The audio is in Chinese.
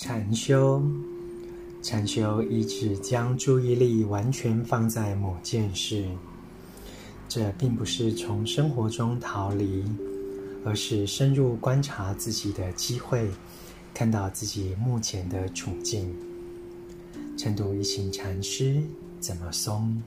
禅修禅修意指将注意力完全放在某件事这并不是从生活中逃离而是深入观察自己的机会看到自己目前的处境。晨读一行禅师怎么松？